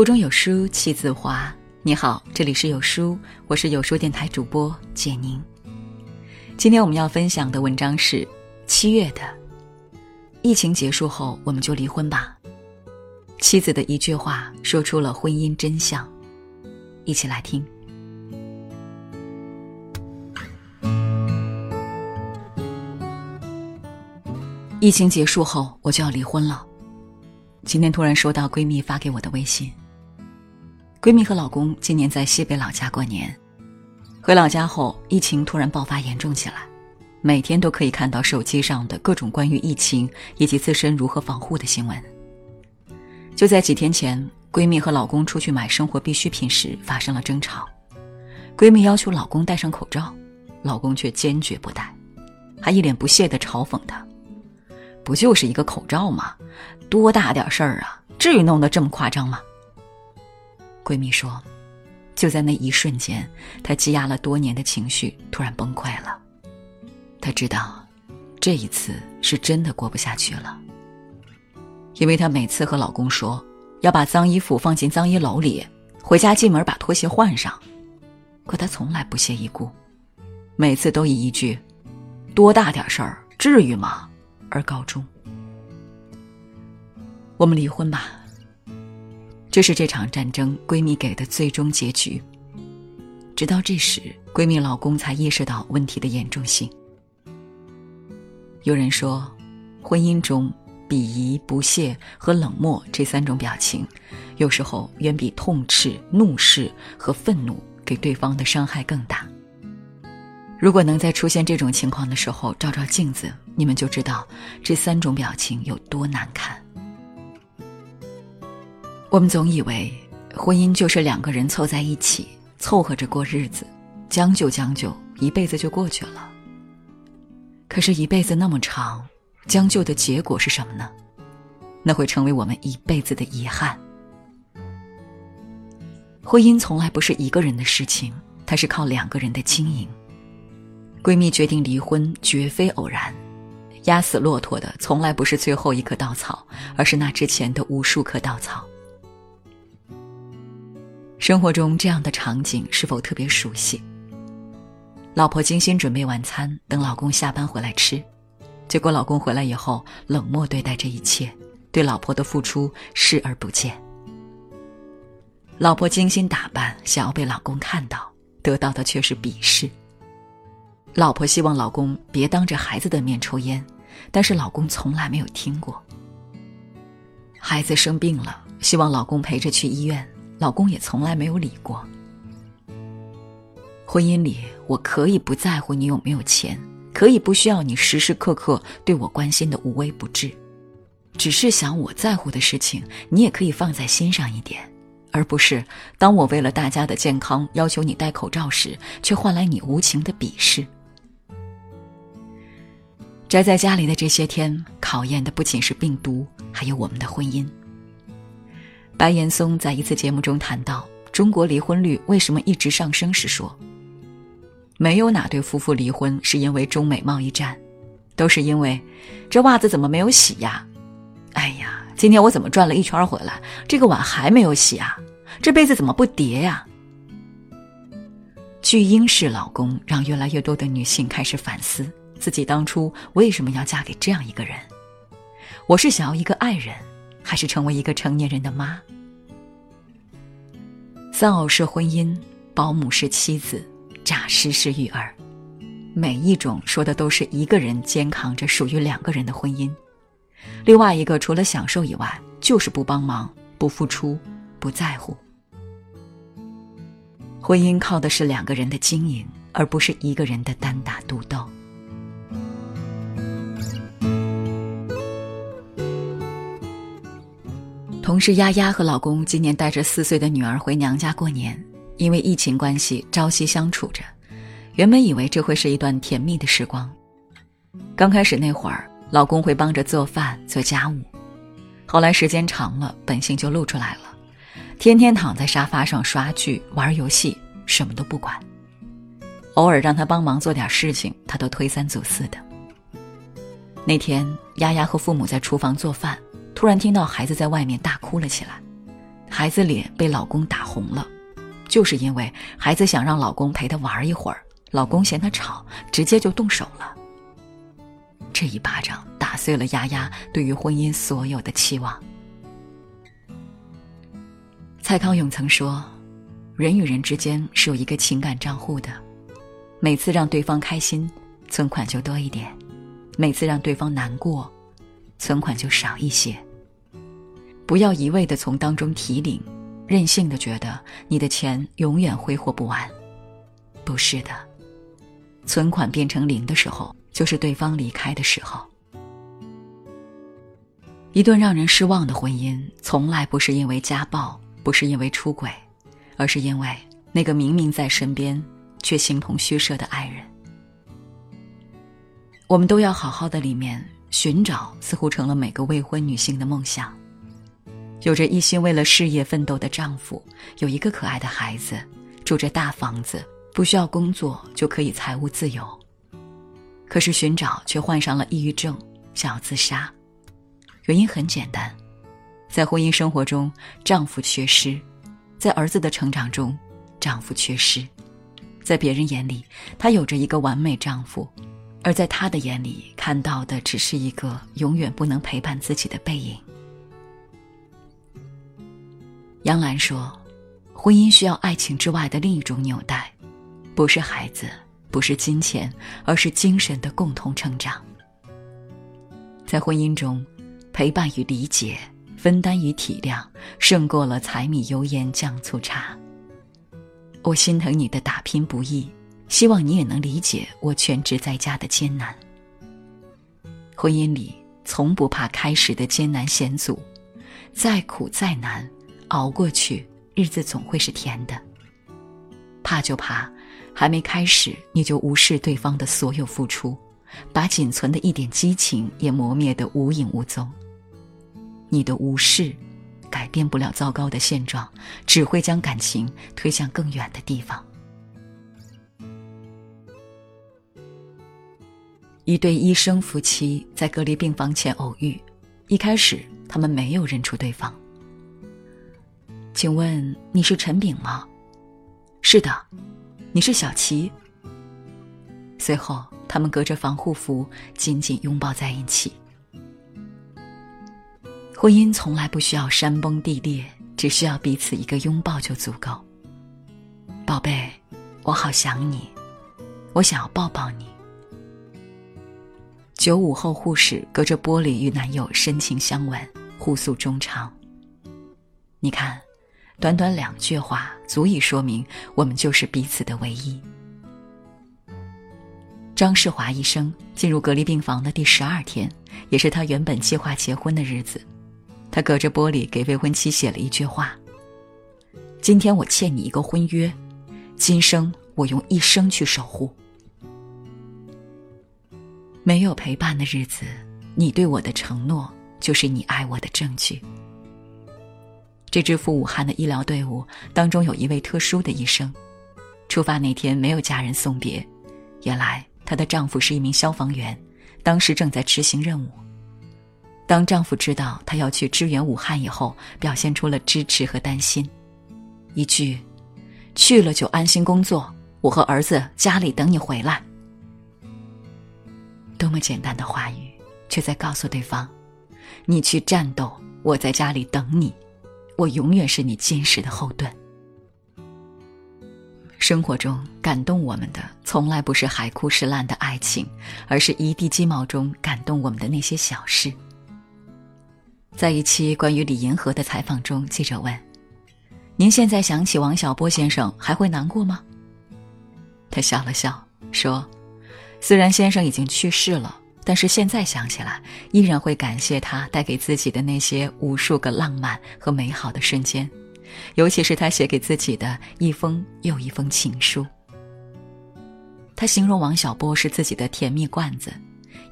腹中有书气自华。你好，这里是有书，我是有书电台主播简宁。今天我们要分享的文章是七月的。疫情结束后，我们就离婚吧。妻子的一句话说出了婚姻真相，一起来听。疫情结束后，我就要离婚了。今天突然收到闺蜜发给我的微信。闺蜜和老公今年在西北老家过年，回老家后，疫情突然爆发严重起来，每天都可以看到手机上的各种关于疫情以及自身如何防护的新闻。就在几天前，闺蜜和老公出去买生活必需品时发生了争吵，闺蜜要求老公戴上口罩，老公却坚决不戴，还一脸不屑地嘲讽她：“不就是一个口罩吗？多大点事儿啊？至于弄得这么夸张吗？”闺蜜说：“就在那一瞬间，她积压了多年的情绪突然崩溃了。她知道，这一次是真的过不下去了。因为她每次和老公说要把脏衣服放进脏衣篓里，回家进门把拖鞋换上，可他从来不屑一顾，每次都以一句‘多大点事儿，至于吗’而告终。我们离婚吧。”这是这场战争闺蜜给的最终结局。直到这时，闺蜜老公才意识到问题的严重性。有人说，婚姻中鄙夷、不屑和冷漠这三种表情，有时候远比痛斥、怒视和愤怒给对方的伤害更大。如果能在出现这种情况的时候照照镜子，你们就知道这三种表情有多难看。我们总以为婚姻就是两个人凑在一起，凑合着过日子，将就将就，一辈子就过去了。可是，一辈子那么长，将就的结果是什么呢？那会成为我们一辈子的遗憾。婚姻从来不是一个人的事情，它是靠两个人的经营。闺蜜决定离婚，绝非偶然。压死骆驼的从来不是最后一棵稻草，而是那之前的无数棵稻草。生活中这样的场景是否特别熟悉？老婆精心准备晚餐，等老公下班回来吃，结果老公回来以后冷漠对待这一切，对老婆的付出视而不见。老婆精心打扮，想要被老公看到，得到的却是鄙视。老婆希望老公别当着孩子的面抽烟，但是老公从来没有听过。孩子生病了，希望老公陪着去医院。老公也从来没有理过。婚姻里，我可以不在乎你有没有钱，可以不需要你时时刻刻对我关心的无微不至，只是想我在乎的事情，你也可以放在心上一点，而不是当我为了大家的健康要求你戴口罩时，却换来你无情的鄙视。宅在家里的这些天，考验的不仅是病毒，还有我们的婚姻。白岩松在一次节目中谈到中国离婚率为什么一直上升时说：“没有哪对夫妇离婚是因为中美贸易战，都是因为这袜子怎么没有洗呀？哎呀，今天我怎么转了一圈回来，这个碗还没有洗啊？这被子怎么不叠呀？”巨婴式老公让越来越多的女性开始反思自己当初为什么要嫁给这样一个人。我是想要一个爱人。还是成为一个成年人的妈。丧偶式婚姻，保姆是妻子，诈尸是育儿，每一种说的都是一个人肩扛着属于两个人的婚姻，另外一个除了享受以外，就是不帮忙、不付出、不在乎。婚姻靠的是两个人的经营，而不是一个人的单打独斗。同事丫丫和老公今年带着四岁的女儿回娘家过年，因为疫情关系朝夕相处着。原本以为这会是一段甜蜜的时光。刚开始那会儿，老公会帮着做饭做家务，后来时间长了，本性就露出来了，天天躺在沙发上刷剧玩游戏，什么都不管。偶尔让他帮忙做点事情，他都推三阻四的。那天，丫丫和父母在厨房做饭。突然听到孩子在外面大哭了起来，孩子脸被老公打红了，就是因为孩子想让老公陪他玩一会儿，老公嫌他吵，直接就动手了。这一巴掌打碎了丫丫对于婚姻所有的期望。蔡康永曾说：“人与人之间是有一个情感账户的，每次让对方开心，存款就多一点；每次让对方难过，存款就少一些。不要一味的从当中提领，任性的觉得你的钱永远挥霍不完。不是的，存款变成零的时候，就是对方离开的时候。一段让人失望的婚姻，从来不是因为家暴。”不是因为出轨，而是因为那个明明在身边却形同虚设的爱人。我们都要好好的里面寻找，似乎成了每个未婚女性的梦想。有着一心为了事业奋斗的丈夫，有一个可爱的孩子，住着大房子，不需要工作就可以财务自由。可是寻找却患上了抑郁症，想要自杀，原因很简单。在婚姻生活中，丈夫缺失；在儿子的成长中，丈夫缺失。在别人眼里，她有着一个完美丈夫，而在他的眼里，看到的只是一个永远不能陪伴自己的背影。杨澜说：“婚姻需要爱情之外的另一种纽带，不是孩子，不是金钱，而是精神的共同成长。在婚姻中，陪伴与理解。”分担与体谅胜过了柴米油盐酱醋茶。我心疼你的打拼不易，希望你也能理解我全职在家的艰难。婚姻里从不怕开始的艰难险阻，再苦再难，熬过去，日子总会是甜的。怕就怕还没开始你就无视对方的所有付出，把仅存的一点激情也磨灭得无影无踪。你的无视，改变不了糟糕的现状，只会将感情推向更远的地方。一对医生夫妻在隔离病房前偶遇，一开始他们没有认出对方。请问你是陈炳吗？是的，你是小齐。随后，他们隔着防护服紧紧拥抱在一起。婚姻从来不需要山崩地裂，只需要彼此一个拥抱就足够。宝贝，我好想你，我想要抱抱你。九五后护士隔着玻璃与男友深情相吻，互诉衷肠。你看，短短两句话足以说明我们就是彼此的唯一。张世华医生进入隔离病房的第十二天，也是他原本计划结婚的日子。他隔着玻璃给未婚妻写了一句话：“今天我欠你一个婚约，今生我用一生去守护。没有陪伴的日子，你对我的承诺就是你爱我的证据。”这支赴武汉的医疗队伍当中有一位特殊的医生，出发那天没有家人送别，原来她的丈夫是一名消防员，当时正在执行任务。当丈夫知道她要去支援武汉以后，表现出了支持和担心，一句“去了就安心工作，我和儿子家里等你回来”，多么简单的话语，却在告诉对方：“你去战斗，我在家里等你，我永远是你坚实的后盾。”生活中感动我们的，从来不是海枯石烂的爱情，而是一地鸡毛中感动我们的那些小事。在一期关于李银河的采访中，记者问：“您现在想起王小波先生还会难过吗？”他笑了笑说：“虽然先生已经去世了，但是现在想起来，依然会感谢他带给自己的那些无数个浪漫和美好的瞬间，尤其是他写给自己的一封又一封情书。”他形容王小波是自己的甜蜜罐子，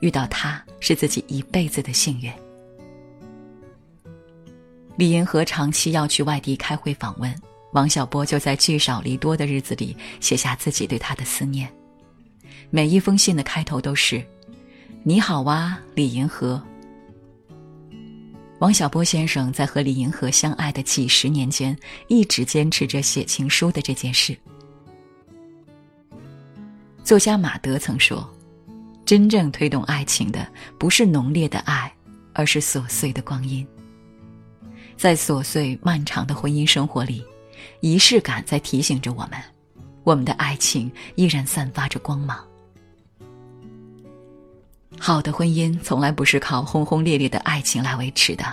遇到他是自己一辈子的幸运。李银河长期要去外地开会访问，王小波就在聚少离多的日子里写下自己对他的思念。每一封信的开头都是：“你好哇，李银河。”王小波先生在和李银河相爱的几十年间，一直坚持着写情书的这件事。作家马德曾说：“真正推动爱情的，不是浓烈的爱，而是琐碎的光阴。”在琐碎漫长的婚姻生活里，仪式感在提醒着我们，我们的爱情依然散发着光芒。好的婚姻从来不是靠轰轰烈烈的爱情来维持的，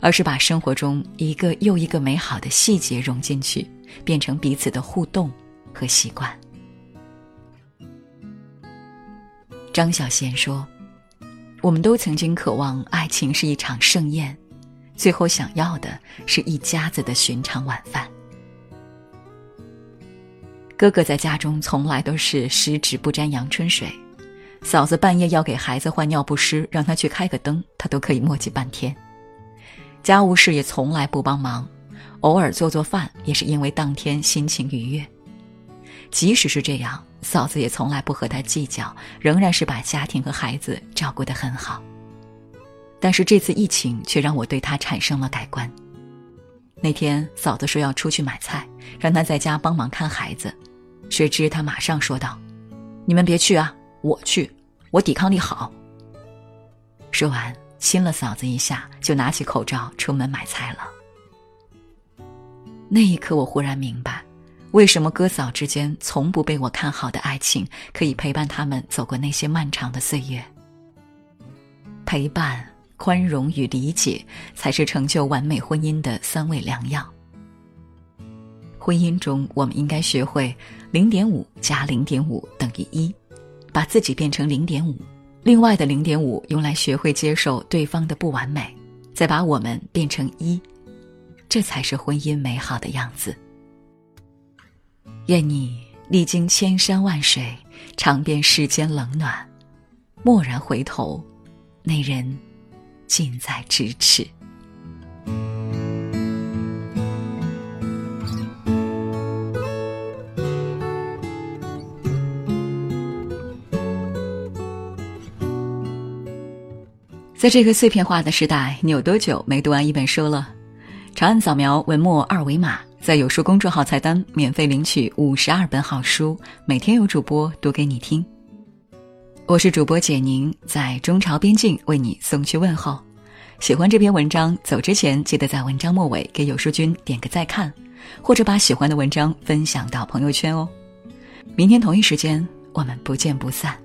而是把生活中一个又一个美好的细节融进去，变成彼此的互动和习惯。张小娴说：“我们都曾经渴望爱情是一场盛宴，最后想要的是一家子的寻常晚饭。”哥哥在家中从来都是十指不沾阳春水。嫂子半夜要给孩子换尿不湿，让他去开个灯，他都可以磨叽半天。家务事也从来不帮忙，偶尔做做饭也是因为当天心情愉悦。即使是这样，嫂子也从来不和他计较，仍然是把家庭和孩子照顾得很好。但是这次疫情却让我对他产生了改观。那天嫂子说要出去买菜，让他在家帮忙看孩子，谁知他马上说道：“你们别去啊。”我去，我抵抗力好。说完，亲了嫂子一下，就拿起口罩出门买菜了。那一刻，我忽然明白，为什么哥嫂之间从不被我看好的爱情，可以陪伴他们走过那些漫长的岁月。陪伴、宽容与理解，才是成就完美婚姻的三味良药。婚姻中，我们应该学会零点五加零点五等于一。把自己变成零点五，另外的零点五用来学会接受对方的不完美，再把我们变成一，这才是婚姻美好的样子。愿你历经千山万水，尝遍世间冷暖，蓦然回头，那人近在咫尺。在这个碎片化的时代，你有多久没读完一本书了？长按扫描文末二维码，在有书公众号菜单免费领取五十二本好书，每天有主播读给你听。我是主播简宁，在中朝边境为你送去问候。喜欢这篇文章，走之前记得在文章末尾给有书君点个再看，或者把喜欢的文章分享到朋友圈哦。明天同一时间，我们不见不散。